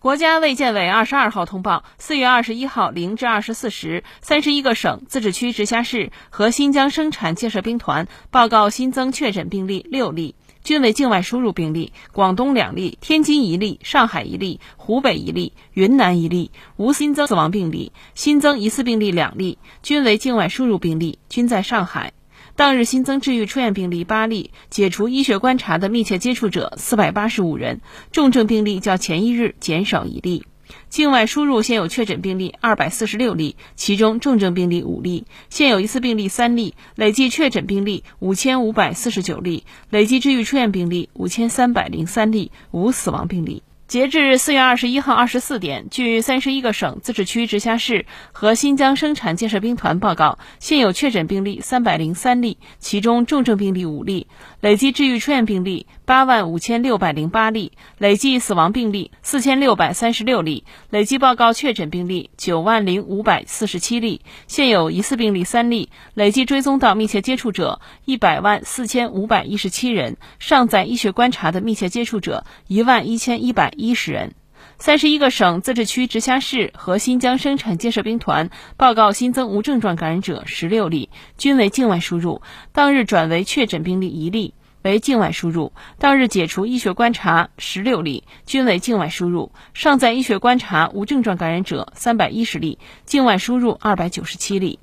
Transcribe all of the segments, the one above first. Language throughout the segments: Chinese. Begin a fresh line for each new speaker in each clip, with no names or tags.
国家卫健委二十二号通报，四月二十一号零至二十四时，三十一个省、自治区、直辖市和新疆生产建设兵团报告新增确诊病例六例，均为境外输入病例，广东两例，天津一例，上海一例，湖北一例，云南一例，无新增死亡病例，新增疑似病例两例，均为境外输入病例，均在上海。当日新增治愈出院病例八例，解除医学观察的密切接触者四百八十五人，重症病例较前一日减少一例。境外输入现有确诊病例二百四十六例，其中重症病例五例，现有疑似病例三例，累计确诊病例五千五百四十九例，累计治愈出院病例五千三百零三例，无死亡病例。截至四月二十一号二十四点，据三十一个省、自治区、直辖市和新疆生产建设兵团报告，现有确诊病例三百零三例，其中重症病例五例，累计治愈出院病例八万五千六百零八例，累计死亡病例四千六百三十六例，累计报告确诊病例九万零五百四十七例，现有疑似病例三例，累计追踪到密切接触者一百万四千五百一十七人，尚在医学观察的密切接触者一万一千一百。一十人，三十一个省、自治区、直辖市和新疆生产建设兵团报告新增无症状感染者十六例，均为境外输入。当日转为确诊病例一例，为境外输入。当日解除医学观察十六例，均为境外输入。尚在医学观察无症状感染者三百一十例，境外输入二百九十七例。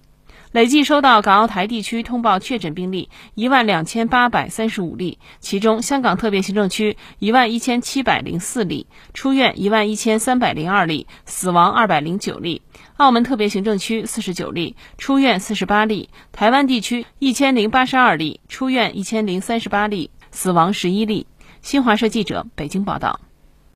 累计收到港澳台地区通报确诊病例一万两千八百三十五例，其中香港特别行政区一万一千七百零四例，出院一万一千三百零二例，死亡二百零九例；澳门特别行政区四十九例，出院四十八例；台湾地区一千零八十二例，出院一千零三十八例，死亡十一例。新华社记者北京报道。